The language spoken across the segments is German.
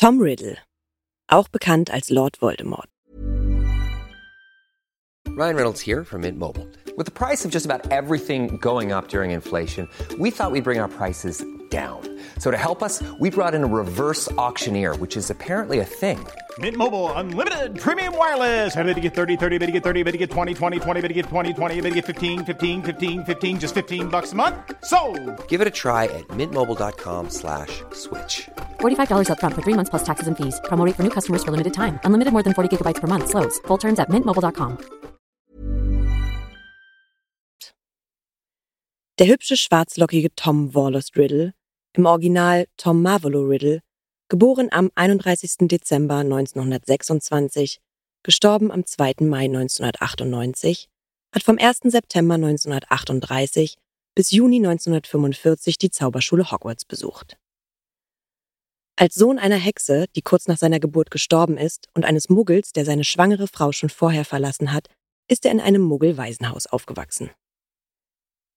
Tom Riddle, auch bekannt als Lord Voldemort. Ryan Reynolds here from Mint Mobile. With the price of just about everything going up during inflation, we thought we'd bring our prices down. So to help us, we brought in a reverse auctioneer, which is apparently a thing. Mint Mobile unlimited premium wireless. Ready to get 30, 30, bit to get 30, bit to get 20, 20, 20, bit to get 20, 20, bit to get 15, 15, 15, 15 just 15 bucks a month. So, Give it a try at mintmobile.com/switch. slash $45 upfront for three months plus taxes and fees. Promo rate for new customers for limited time. Unlimited more than 40 gigabytes per month. Slows. Full terms at mintmobile.com. Der hübsche schwarzlockige Tom Wallace Riddle, im Original Tom Marvolo Riddle, geboren am 31. Dezember 1926, gestorben am 2. Mai 1998, hat vom 1. September 1938 bis Juni 1945 die Zauberschule Hogwarts besucht. Als Sohn einer Hexe, die kurz nach seiner Geburt gestorben ist, und eines Muggels, der seine schwangere Frau schon vorher verlassen hat, ist er in einem Muggel-Waisenhaus aufgewachsen.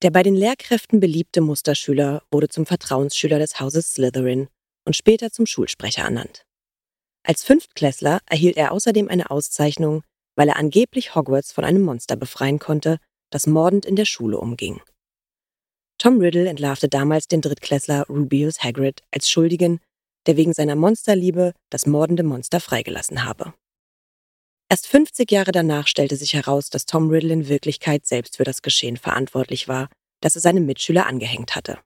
Der bei den Lehrkräften beliebte Musterschüler wurde zum Vertrauensschüler des Hauses Slytherin und später zum Schulsprecher ernannt. Als Fünftklässler erhielt er außerdem eine Auszeichnung, weil er angeblich Hogwarts von einem Monster befreien konnte, das mordend in der Schule umging. Tom Riddle entlarvte damals den Drittklässler Rubius Hagrid als Schuldigen, der wegen seiner Monsterliebe das mordende Monster freigelassen habe. Erst 50 Jahre danach stellte sich heraus, dass Tom Riddle in Wirklichkeit selbst für das Geschehen verantwortlich war, das er seinem Mitschüler angehängt hatte.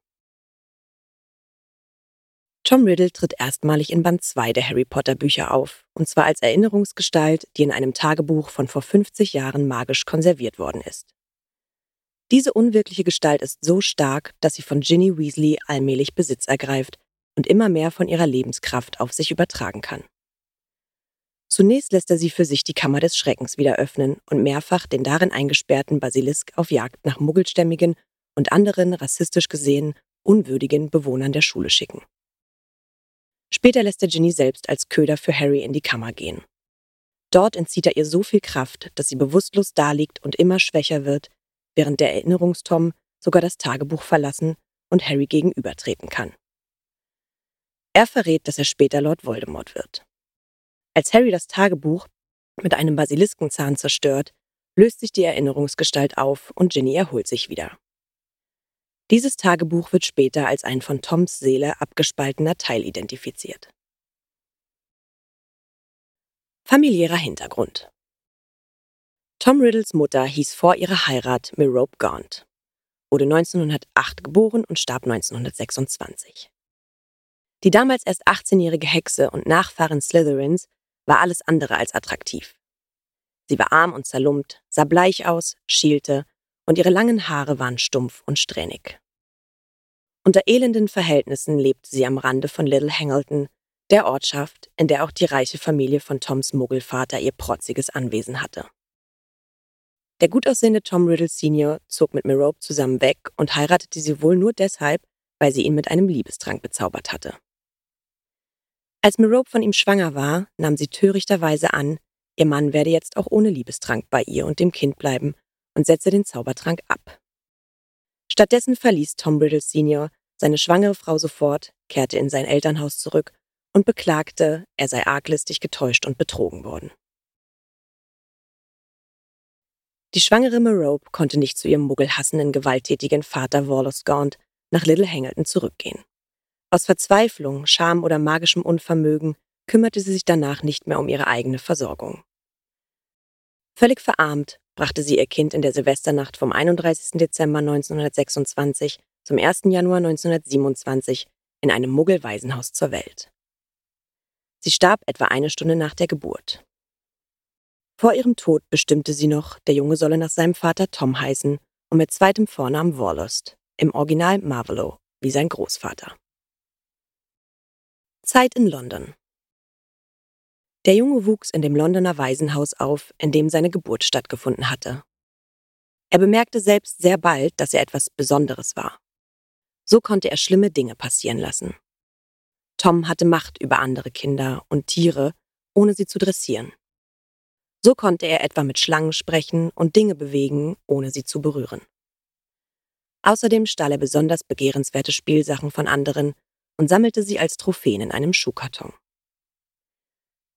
Tom Riddle tritt erstmalig in Band 2 der Harry Potter Bücher auf, und zwar als Erinnerungsgestalt, die in einem Tagebuch von vor 50 Jahren magisch konserviert worden ist. Diese unwirkliche Gestalt ist so stark, dass sie von Ginny Weasley allmählich Besitz ergreift und immer mehr von ihrer Lebenskraft auf sich übertragen kann. Zunächst lässt er sie für sich die Kammer des Schreckens wieder öffnen und mehrfach den darin eingesperrten Basilisk auf Jagd nach muggelstämmigen und anderen rassistisch gesehen unwürdigen Bewohnern der Schule schicken. Später lässt er Ginny selbst als Köder für Harry in die Kammer gehen. Dort entzieht er ihr so viel Kraft, dass sie bewusstlos daliegt und immer schwächer wird, während der Erinnerungstom sogar das Tagebuch verlassen und Harry gegenübertreten kann. Er verrät, dass er später Lord Voldemort wird. Als Harry das Tagebuch mit einem Basiliskenzahn zerstört, löst sich die Erinnerungsgestalt auf und Ginny erholt sich wieder. Dieses Tagebuch wird später als ein von Toms Seele abgespaltener Teil identifiziert. Familiärer Hintergrund Tom Riddles Mutter hieß vor ihrer Heirat Merope Gaunt, wurde 1908 geboren und starb 1926. Die damals erst 18-jährige Hexe und Nachfahrin Slytherins war alles andere als attraktiv. Sie war arm und zerlumpt, sah bleich aus, schielte und ihre langen Haare waren stumpf und strähnig. Unter elenden Verhältnissen lebte sie am Rande von Little Hangleton, der Ortschaft, in der auch die reiche Familie von Toms Muggelvater ihr protziges Anwesen hatte. Der gut aussehende Tom Riddle Sr. zog mit Merope zusammen weg und heiratete sie wohl nur deshalb, weil sie ihn mit einem Liebestrank bezaubert hatte. Als Merope von ihm schwanger war, nahm sie törichterweise an, ihr Mann werde jetzt auch ohne Liebestrank bei ihr und dem Kind bleiben und setze den Zaubertrank ab. Stattdessen verließ Tom Riddle Sr. seine schwangere Frau sofort, kehrte in sein Elternhaus zurück und beklagte, er sei arglistig getäuscht und betrogen worden. Die schwangere Merope konnte nicht zu ihrem muggelhassenden, gewalttätigen Vater Wallace Gaunt nach Little Hangleton zurückgehen. Aus Verzweiflung, Scham oder magischem Unvermögen kümmerte sie sich danach nicht mehr um ihre eigene Versorgung. Völlig verarmt brachte sie ihr Kind in der Silvesternacht vom 31. Dezember 1926 zum 1. Januar 1927 in einem Muggelwaisenhaus zur Welt. Sie starb etwa eine Stunde nach der Geburt. Vor ihrem Tod bestimmte sie noch, der Junge solle nach seinem Vater Tom heißen und mit zweitem Vornamen Warlost, im Original Marvolo, wie sein Großvater. Zeit in London. Der Junge wuchs in dem Londoner Waisenhaus auf, in dem seine Geburt stattgefunden hatte. Er bemerkte selbst sehr bald, dass er etwas Besonderes war. So konnte er schlimme Dinge passieren lassen. Tom hatte Macht über andere Kinder und Tiere, ohne sie zu dressieren. So konnte er etwa mit Schlangen sprechen und Dinge bewegen, ohne sie zu berühren. Außerdem stahl er besonders begehrenswerte Spielsachen von anderen und sammelte sie als Trophäen in einem Schuhkarton.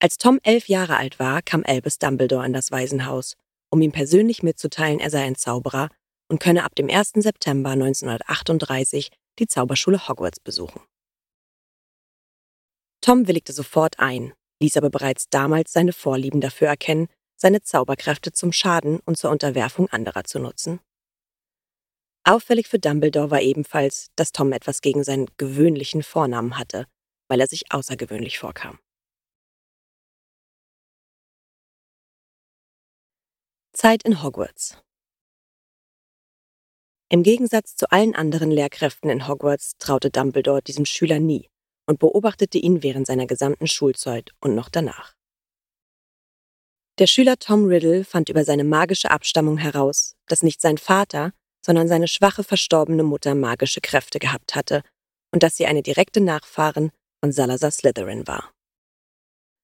Als Tom elf Jahre alt war, kam Albus Dumbledore in das Waisenhaus, um ihm persönlich mitzuteilen, er sei ein Zauberer und könne ab dem 1. September 1938 die Zauberschule Hogwarts besuchen. Tom willigte sofort ein, ließ aber bereits damals seine Vorlieben dafür erkennen, seine Zauberkräfte zum Schaden und zur Unterwerfung anderer zu nutzen. Auffällig für Dumbledore war ebenfalls, dass Tom etwas gegen seinen gewöhnlichen Vornamen hatte, weil er sich außergewöhnlich vorkam. Zeit in Hogwarts Im Gegensatz zu allen anderen Lehrkräften in Hogwarts traute Dumbledore diesem Schüler nie und beobachtete ihn während seiner gesamten Schulzeit und noch danach. Der Schüler Tom Riddle fand über seine magische Abstammung heraus, dass nicht sein Vater, sondern seine schwache verstorbene Mutter magische Kräfte gehabt hatte und dass sie eine direkte Nachfahrin von Salazar Slytherin war.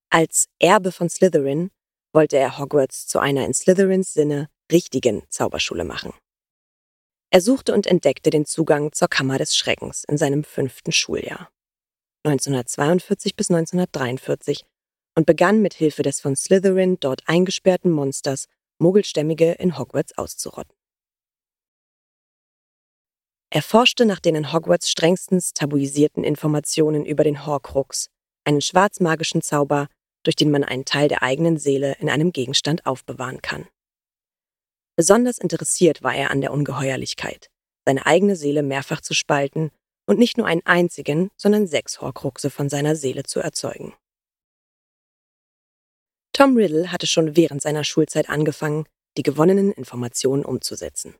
Als Erbe von Slytherin wollte er Hogwarts zu einer in Slytherins Sinne richtigen Zauberschule machen. Er suchte und entdeckte den Zugang zur Kammer des Schreckens in seinem fünften Schuljahr, 1942 bis 1943, und begann mit Hilfe des von Slytherin dort eingesperrten Monsters Muggelstämmige in Hogwarts auszurotten. Er forschte nach den in Hogwarts strengstens tabuisierten Informationen über den Horcrux, einen schwarzmagischen Zauber, durch den man einen Teil der eigenen Seele in einem Gegenstand aufbewahren kann. Besonders interessiert war er an der Ungeheuerlichkeit, seine eigene Seele mehrfach zu spalten und nicht nur einen einzigen, sondern sechs Horcruxe von seiner Seele zu erzeugen. Tom Riddle hatte schon während seiner Schulzeit angefangen, die gewonnenen Informationen umzusetzen.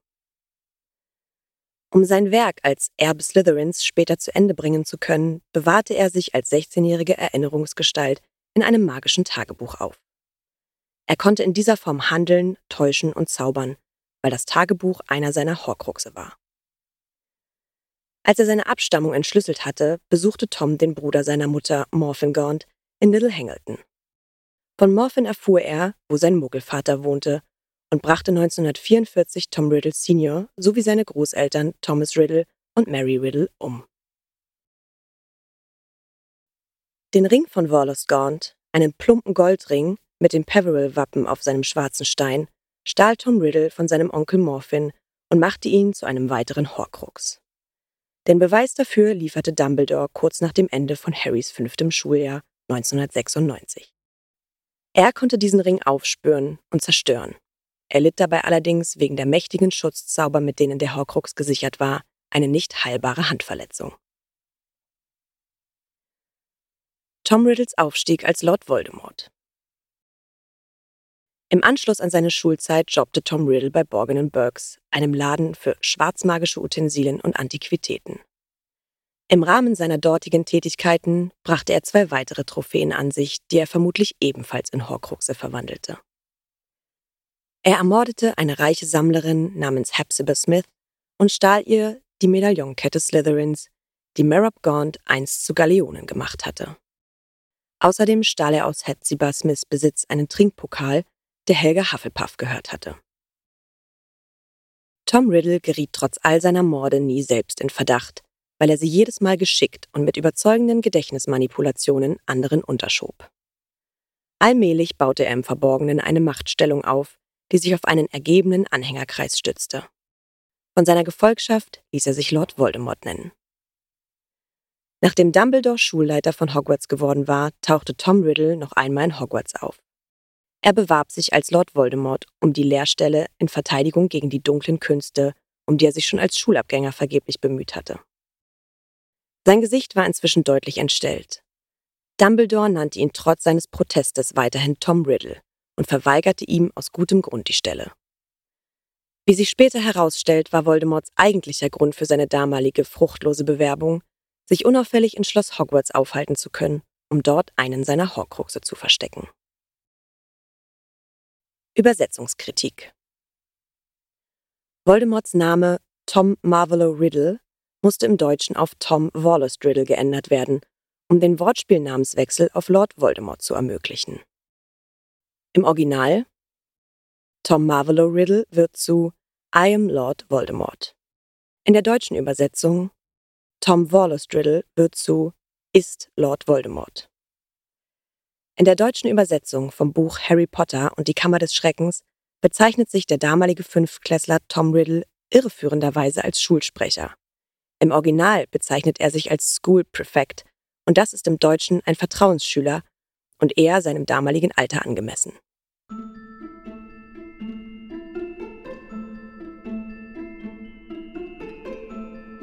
Um sein Werk als Erbe Slytherins später zu Ende bringen zu können, bewahrte er sich als 16-jährige Erinnerungsgestalt in einem magischen Tagebuch auf. Er konnte in dieser Form handeln, täuschen und zaubern, weil das Tagebuch einer seiner Horcruxe war. Als er seine Abstammung entschlüsselt hatte, besuchte Tom den Bruder seiner Mutter, Morphin Gaunt, in Little Hangleton. Von Morphin erfuhr er, wo sein Muggelvater wohnte und brachte 1944 Tom Riddle Sr. sowie seine Großeltern Thomas Riddle und Mary Riddle um. Den Ring von Wallace Gaunt, einen plumpen Goldring mit dem Peveril-Wappen auf seinem schwarzen Stein, stahl Tom Riddle von seinem Onkel Morphin und machte ihn zu einem weiteren Horcrux. Den Beweis dafür lieferte Dumbledore kurz nach dem Ende von Harrys fünftem Schuljahr 1996. Er konnte diesen Ring aufspüren und zerstören er litt dabei allerdings wegen der mächtigen Schutzzauber, mit denen der Horcrux gesichert war, eine nicht heilbare Handverletzung. Tom Riddles Aufstieg als Lord Voldemort. Im Anschluss an seine Schulzeit jobbte Tom Riddle bei Borgen Burkes, einem Laden für schwarzmagische Utensilien und Antiquitäten. Im Rahmen seiner dortigen Tätigkeiten brachte er zwei weitere Trophäen an sich, die er vermutlich ebenfalls in Horcruxe verwandelte. Er ermordete eine reiche Sammlerin namens Hepzibah Smith und stahl ihr die Medaillonkette Slytherins, die Merop Gaunt einst zu Galeonen gemacht hatte. Außerdem stahl er aus Hepzibah Smiths Besitz einen Trinkpokal, der Helga Hufflepuff gehört hatte. Tom Riddle geriet trotz all seiner Morde nie selbst in Verdacht, weil er sie jedes Mal geschickt und mit überzeugenden Gedächtnismanipulationen anderen unterschob. Allmählich baute er im Verborgenen eine Machtstellung auf, die sich auf einen ergebenen Anhängerkreis stützte. Von seiner Gefolgschaft ließ er sich Lord Voldemort nennen. Nachdem Dumbledore Schulleiter von Hogwarts geworden war, tauchte Tom Riddle noch einmal in Hogwarts auf. Er bewarb sich als Lord Voldemort um die Lehrstelle in Verteidigung gegen die dunklen Künste, um die er sich schon als Schulabgänger vergeblich bemüht hatte. Sein Gesicht war inzwischen deutlich entstellt. Dumbledore nannte ihn trotz seines Protestes weiterhin Tom Riddle, und verweigerte ihm aus gutem Grund die Stelle. Wie sich später herausstellt, war Voldemorts eigentlicher Grund für seine damalige fruchtlose Bewerbung, sich unauffällig in Schloss Hogwarts aufhalten zu können, um dort einen seiner Horcruxe zu verstecken. Übersetzungskritik Voldemorts Name Tom Marvolo Riddle musste im Deutschen auf Tom Wallace Riddle geändert werden, um den Wortspielnamenswechsel auf Lord Voldemort zu ermöglichen. Im Original Tom Marvolo Riddle wird zu I am Lord Voldemort. In der deutschen Übersetzung Tom Wallace Riddle wird zu Ist Lord Voldemort. In der deutschen Übersetzung vom Buch Harry Potter und die Kammer des Schreckens bezeichnet sich der damalige Fünftklässler Tom Riddle irreführenderweise als Schulsprecher. Im Original bezeichnet er sich als School Prefect und das ist im Deutschen ein Vertrauensschüler und eher seinem damaligen Alter angemessen.